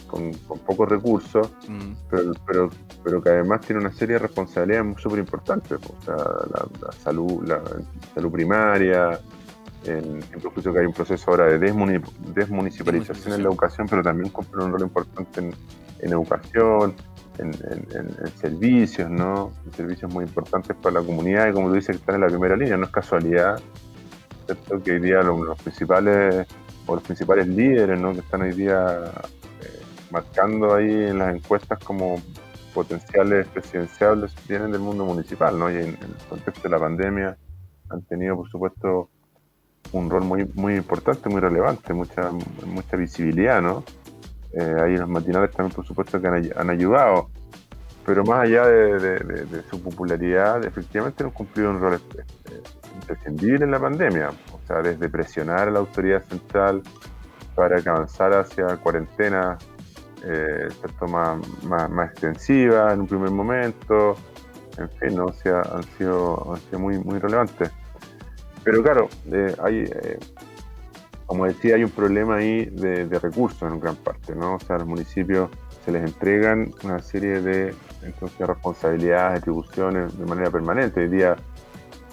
con, pocos recursos, mm. pero, pero, pero, que además tiene una serie de responsabilidades súper importantes. O sea, la, salud, la salud primaria, en, en que hay un proceso ahora de desmunicipalización en la educación, pero también cumple un rol importante en, en educación en, servicios, ¿no? En servicios muy importantes para la comunidad y como tú dices están en la primera línea, no es casualidad, ¿cierto? Que hoy día los, principales o los principales líderes, ¿no? Que están hoy día eh, marcando ahí en las encuestas como potenciales presidenciales vienen del mundo municipal, ¿no? Y en, el contexto de la pandemia han tenido, por supuesto, un rol muy muy importante, muy relevante, mucha mucha visibilidad, ¿no? Eh, ahí los matinales también, por supuesto, que han, ayudado. Pero más allá de, su popularidad, efectivamente han cumplido un rol este, imprescindible en la pandemia. O sea, desde presionar a la autoridad central para que avanzara hacia cuarentena eh, más, más, extensiva en un primer momento. En fin, ¿no? han, sido, han sido muy, muy relevantes. Pero claro, eh, hay, eh, como decía, hay un problema ahí de, recursos en gran parte, ¿no? O sea, a los municipios se les entregan una serie de entonces, responsabilidades, atribuciones de manera permanente. Hoy día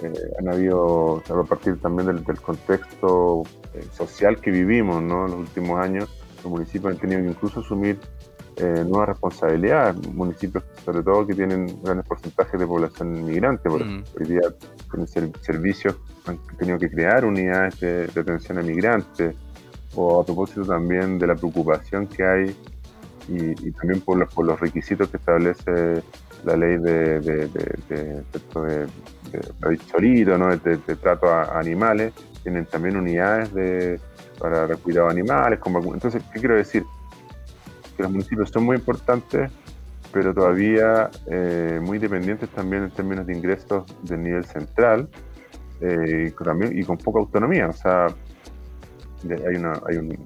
eh, han habido, a partir también del, contexto eh, social que vivimos, ¿no? En los últimos años, los municipios han tenido que incluso asumir eh, nuevas responsabilidades, municipios sobre todo que tienen grandes porcentajes de población inmigrante, por mm. hoy día tienen servicios, han tenido que crear unidades de, atención a migrantes, o a propósito también de la preocupación que hay y, también por los, por los requisitos que establece la ley de, de, de, de, ¿no? de, trato a, animales, tienen también unidades de, para cuidado de animales. Como, entonces, ¿qué quiero decir? Que los municipios son muy importantes, pero todavía eh, muy dependientes también en términos de ingresos del nivel central eh, y, con poca autonomía. O sea, hay, una, hay un,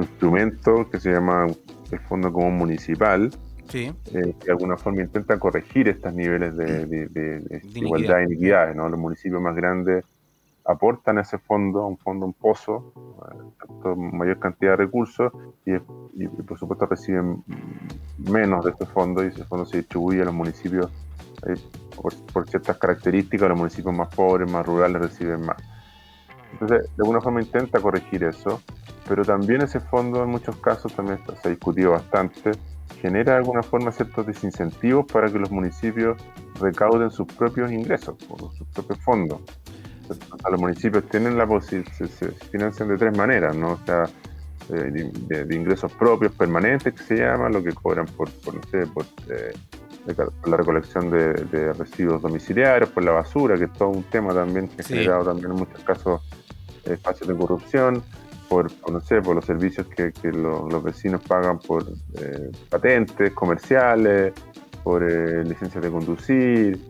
instrumento que se llama el Fondo Común Municipal, eh, que de alguna forma intenta corregir estos niveles de, igualdad e iniquidades. ¿no? Los municipios más grandes aportan a ese fondo, a un fondo, un pozo, mayor cantidad de recursos y, por supuesto reciben menos de este fondo y ese fondo se distribuye a los municipios eh, por, ciertas características, los municipios más pobres, más rurales reciben más. Entonces, de alguna forma intenta corregir eso, pero también ese fondo en muchos casos también se ha discutido bastante, genera de alguna forma ciertos desincentivos para que los municipios recauden sus propios ingresos, sus propios fondos. Los municipios tienen la posibilidad, se, financian de tres maneras, ¿no? O sea, eh, de, ingresos propios permanentes que se llama, lo que cobran por, por no sé, por, eh, la recolección de, residuos domiciliarios, por la basura, que es todo un tema también que ha generado también en muchos casos espacios de corrupción, por, no sé, por los servicios que, los vecinos pagan por eh, patentes comerciales, por licencias de conducir,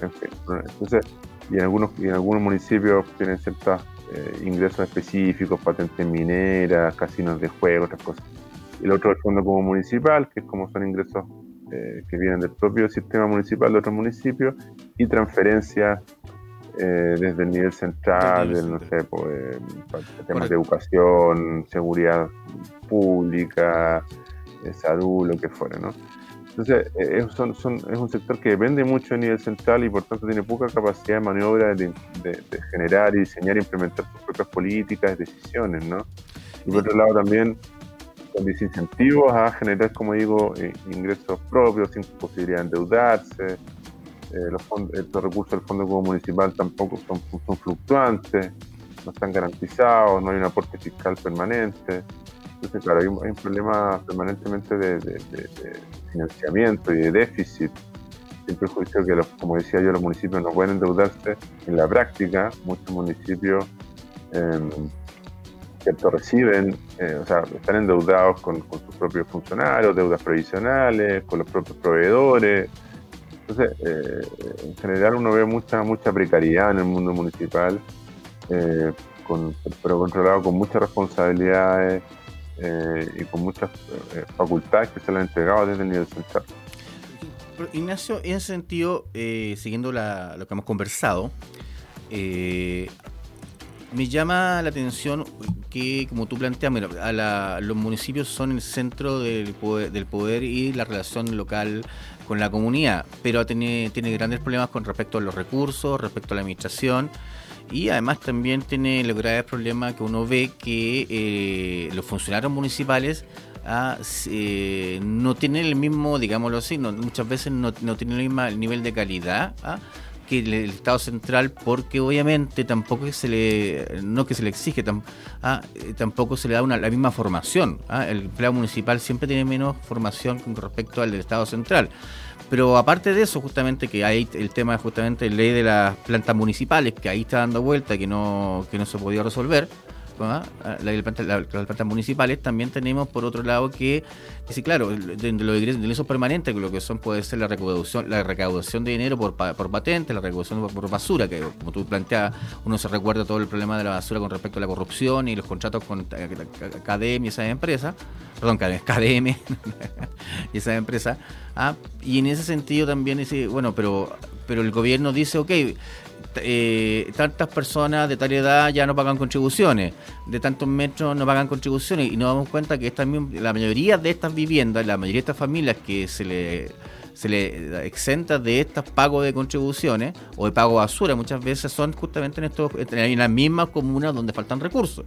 en fin. Entonces, y en algunos, y en algunos municipios tienen ciertos eh, ingresos específicos, patentes mineras, casinos de juego, otras cosas. El otro es el fondo como municipal, que es como son ingresos eh, que vienen del propio sistema municipal de otros municipios, y transferencias eh, desde el nivel central, no sé, pues, temas de educación, seguridad pública, salud, lo que fuera, ¿no? Entonces, eh, es, son, es un sector que depende mucho a nivel central y por tanto tiene poca capacidad de maniobra de, generar y diseñar e implementar sus propias políticas, decisiones, ¿no? Y por otro lado también con desincentivos a generar, como digo, eh, ingresos propios, sin posibilidad de endeudarse. Eh, los estos recursos del Fondo Municipal tampoco son, son fluctuantes, no están garantizados, no hay un aporte fiscal permanente. Entonces, claro, hay un, problema permanentemente de, financiamiento y de déficit, sin perjuicio que, los, como decía yo, los municipios no pueden endeudarse. En la práctica, muchos municipios eh, cierto reciben, eh, o sea, están endeudados con, sus propios funcionarios, deudas previsionales, con los propios proveedores. Entonces, eh, en general uno ve mucha mucha precariedad en el mundo municipal, eh, pero controlado con muchas responsabilidades, eh, y con muchas eh, facultades que se le han entregado desde el nivel central. Ignacio, en ese sentido, eh, siguiendo lo que hemos conversado, me llama la atención que, como tú planteas, los municipios son el centro del poder, del poder, y la relación local con la comunidad, pero tiene, tiene grandes problemas con respecto a los recursos, respecto a la administración y además también tiene el grave problema que uno ve que eh, los funcionarios municipales ah, eh, no tienen el mismo, digámoslo así, muchas veces no, tienen el mismo nivel de calidad ah, que el, Estado central, porque obviamente tampoco se le, no que se le exige, ah, eh, tampoco se le da una, la misma formación. El empleado municipal siempre tiene menos formación con respecto al del Estado central. Pero aparte de eso, justamente que hay el tema justamente ley de las plantas municipales, que ahí está dando vuelta, que no, que no se podía resolver, ¿ah? la de las plantas municipales, también tenemos por otro lado que, sí, claro, de, los ingresos permanentes, lo que son puede ser la recaudación, la recaudación de dinero por, por patente, la recaudación por, basura, que como tú planteas, uno se recuerda todo el problema de la basura con respecto a la corrupción y los contratos con KDM y esas empresas, perdón, KDM y esas empresas, y en ese sentido también dice, bueno, pero, pero el gobierno dice, ok, eh, tantas personas de tal edad ya no pagan contribuciones, de tantos metros no pagan contribuciones, y nos damos cuenta que esta, la mayoría de estas viviendas, la mayoría de estas familias que se le se le exenta de estos pagos de contribuciones o de pago basura muchas veces son justamente en estos en las mismas comunas donde faltan recursos.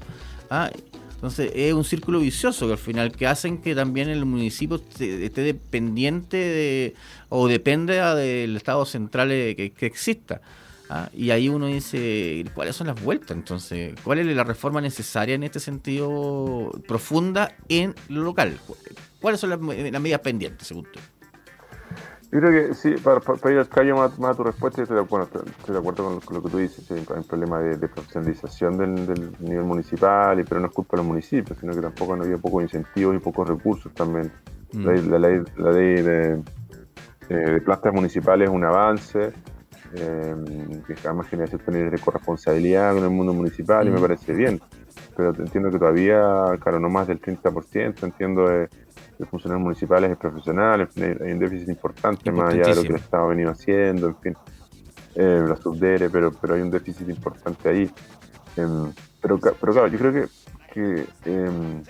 ¿ah? Entonces es un círculo vicioso que al final que hacen que también el municipio esté dependiente de, o depende del Estado central que, que exista. ¿Ah? Y ahí uno dice, ¿cuáles son las vueltas? Entonces, ¿cuál es la reforma necesaria en este sentido profunda en lo local? ¿Cuáles son las, medidas pendientes, según tú? Yo creo que sí, para, ir al callo más, a tu respuesta, estoy de acuerdo, estoy de acuerdo con, lo que tú dices. hay un problema de, profesionalización del, nivel municipal, y, pero no es culpa de los municipios, sino que tampoco no había pocos incentivos y pocos recursos también. La, mm. ley, la ley de, de plantas municipales es un avance, eh, que además genera cierto nivel de corresponsabilidad con el mundo municipal y me mm. parece bien. Pero entiendo que todavía, claro, no más del 30%, entiendo, de, de funcionarios municipales es profesional, hay un déficit importante más allá de lo que el Estado ha venido haciendo, en fin, eh, la subdere, pero, pero hay un déficit importante ahí. Em, pero, pero claro, yo creo que, que em,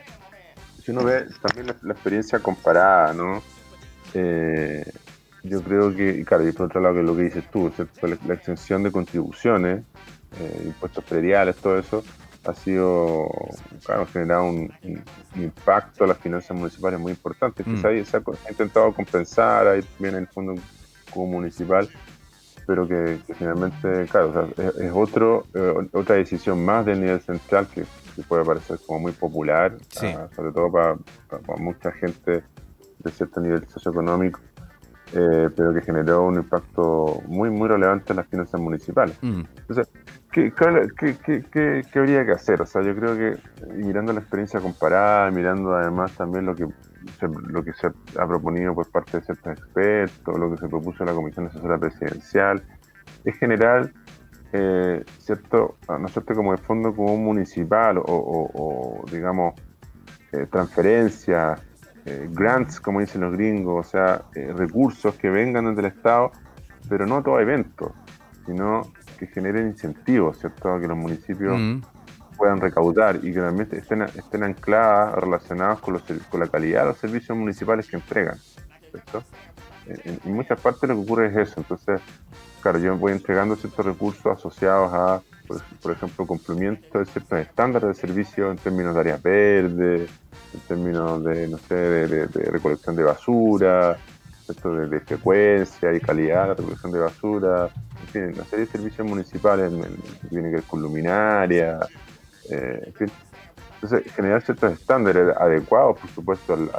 si uno ve también la, la experiencia comparada, ¿no? Eh, yo creo que, claro, y por otro lado, que lo que dices tú, La, extensión de contribuciones, eh, impuestos prediales, todo eso, ha sido, claro, generado un, impacto a las finanzas municipales muy importante. Mm. se, ha, intentado compensar ahí en el fondo como municipal, pero que, finalmente, claro, es, otro, eh, otra decisión más del nivel central que, puede parecer como muy popular, ah, sobre todo para, mucha gente de cierto nivel socioeconómico, eh, pero que generó un impacto muy, muy relevante en las finanzas municipales. Mm. Entonces, ¿qué, qué, qué, habría que hacer? O sea, yo creo que mirando la experiencia comparada, mirando además también lo que lo que se ha proponido por parte de ciertos expertos, lo que se propuso en la Comisión Asesora Presidencial, es generar eh, cierto, no cierto como de fondo común municipal o, digamos eh, transferencias, eh, grants como dicen los gringos, o sea, recursos que vengan desde el Estado, pero no todo evento, sino que generen incentivos, ¿cierto? Que los municipios mm puedan recaudar y que también estén, estén ancladas, relacionadas con, los, con la calidad de los servicios municipales que entregan. En, muchas partes lo que ocurre es eso. Entonces, claro, yo voy entregando ciertos recursos asociados a, por, ejemplo, cumplimiento de ciertos estándares de servicio en términos de áreas verdes, en términos de, no sé, de, recolección de basura, de, de, frecuencia y calidad de recolección de basura, en fin, una serie de servicios municipales que tienen que ver con luminaria, eh, entonces, generar ciertos estándares adecuados, por supuesto, al,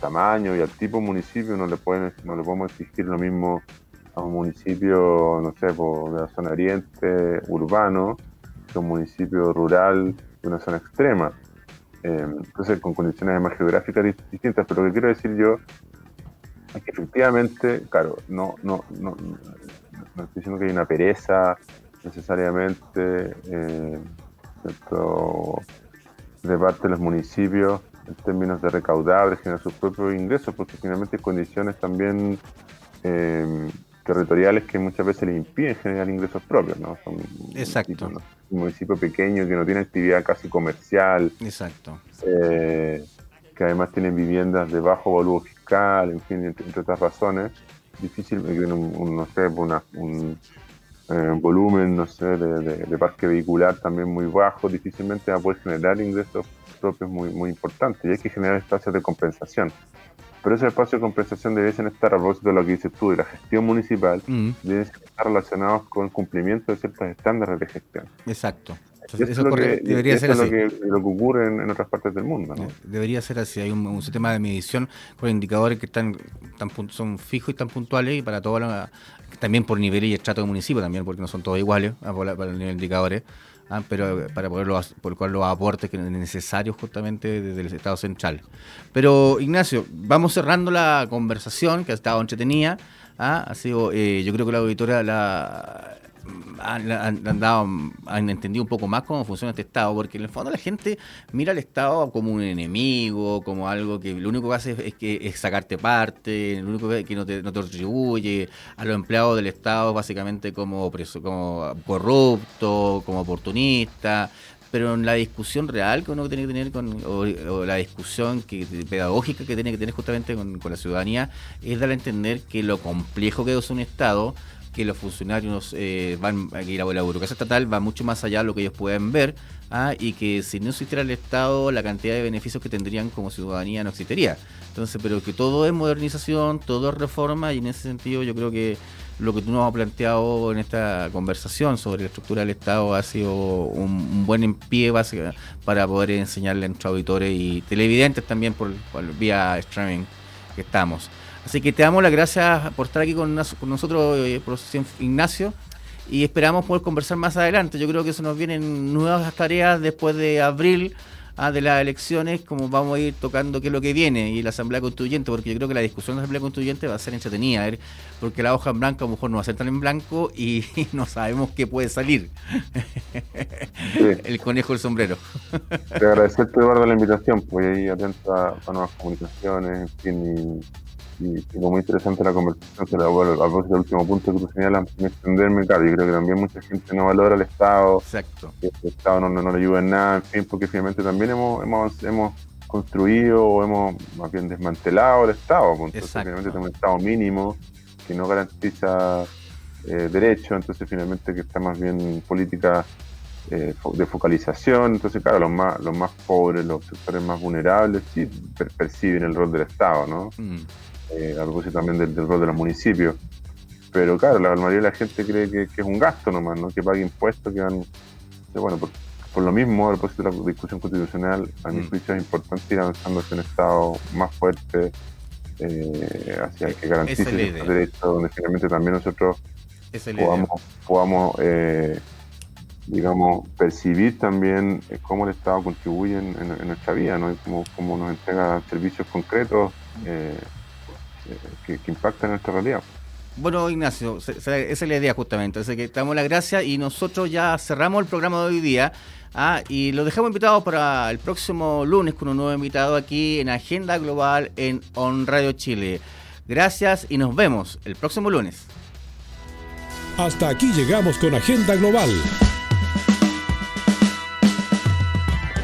tamaño y al tipo municipio, no le, pueden, no le podemos exigir lo mismo a un municipio, no sé, de la zona oriente, urbano, que un municipio rural de una zona extrema. Eh, entonces, con condiciones más geográficas distintas, pero lo que quiero decir yo es que efectivamente, claro, no, no, no, no estoy diciendo que hay una pereza necesariamente. Eh, de parte de los municipios en términos de recaudar, de generar sus propios ingresos, porque finalmente hay condiciones también eh, territoriales que muchas veces le impiden generar ingresos propios, ¿no? Son Exacto. Un municipio pequeño que no tiene actividad casi comercial. Exacto. Eh, que además tienen viviendas de bajo volumen fiscal, en fin, entre, otras razones. Difícil, un, no sé, una, un, eh, volumen, no sé, de, parque vehicular también muy bajo, difícilmente va a poder generar ingresos propios muy, muy importantes y hay que generar espacios de compensación. Pero esos espacios de compensación deberían estar, a propósito de lo que dices tú, de la gestión municipal, mm. deben estar relacionados con el cumplimiento de ciertos estándares de gestión. Exacto. eso, es lo que, debería ser Lo que, lo que ocurre en, otras partes del mundo. ¿no? Debería ser así. Hay un, sistema de medición con indicadores que están, son fijos y tan puntuales y para toda la, también por nivel y estrato de municipio, también porque no son todos iguales para el nivel de indicadores, ah, pero para poder por el cual los aportes que necesarios justamente desde el Estado central. Pero Ignacio, vamos cerrando la conversación que ha estado entretenida. ¿ah? Ha sido, eh, yo creo que la auditoría la, han, entendido un poco más cómo funciona este Estado, porque en el fondo la gente mira al Estado como un enemigo, como algo que lo único que hace es, que, es sacarte parte, lo único que no te, no te retribuye, a los empleados del Estado básicamente como, como corrupto, como oportunista, pero en la discusión real que uno tiene que tener con, o, la discusión que, pedagógica que tiene que tener justamente con, con, la ciudadanía es dar a entender que lo complejo que es un Estado que los funcionarios eh, van, que la, la burocracia estatal va mucho más allá de lo que ellos pueden ver, ¿ah? y que si no existiera el Estado, la cantidad de beneficios que tendrían como ciudadanía no existiría. Entonces, pero que todo es modernización, todo es reforma, y en ese sentido yo creo que lo que tú nos has planteado en esta conversación sobre la estructura del Estado ha sido un, buen pie para poder enseñarle a nuestros auditores y televidentes también por, por vía streaming que estamos. Así que te damos las gracias por estar aquí con, nosotros, eh, profesor Ignacio, y esperamos poder conversar más adelante. Yo creo que eso nos vienen nuevas tareas después de abril ah, de las elecciones, como vamos a ir tocando qué es lo que viene y la Asamblea Constituyente, porque yo creo que la discusión de la Asamblea Constituyente va a ser entretenida, porque la hoja en blanco a lo mejor no va a ser tan en blanco y no sabemos qué puede salir. El conejo del sombrero. Te agradecerte, Eduardo, la invitación, pues ahí atento a, nuevas comunicaciones, en fin, y, y muy interesante la conversación, se la vuelvo a propósito del último punto que tú señalas, sin extenderme, claro, yo creo que también mucha gente no valora el Estado, Exacto. el Estado no, no, le ayuda en nada, en fin, porque finalmente también hemos, hemos, hemos construido o hemos más bien desmantelado el Estado, pues, entonces finalmente tenemos un Estado mínimo que no garantiza eh, derechos, entonces finalmente que está más bien política eh, de focalización, entonces claro, los más, los más pobres, los sectores más vulnerables sí perciben el rol del Estado, ¿no? Mm. Eh, a propósito también del, rol de los municipios. pero claro, la mayoría de la gente cree que, es un gasto nomás, ¿no? que pague impuestos, que van... Bueno, por, por lo mismo, a propósito de la discusión constitucional, a mi mm. juicio es importante ir avanzando hacia un Estado más fuerte, eh, hacia el que garantice los derechos, donde finalmente también nosotros podamos, podamos eh, digamos, percibir también eh, cómo el Estado contribuye en, nuestra vida, ¿no? Y cómo, cómo, nos entrega servicios concretos eh, que, impactan en nuestra realidad. Bueno, Ignacio, esa es la idea justamente. Así que damos las gracias y nosotros ya cerramos el programa de hoy día. Ah, y lo dejamos invitado para el próximo lunes con un nuevo invitado aquí en Agenda Global en On Radio Chile. Gracias y nos vemos el próximo lunes. Hasta aquí llegamos con Agenda Global.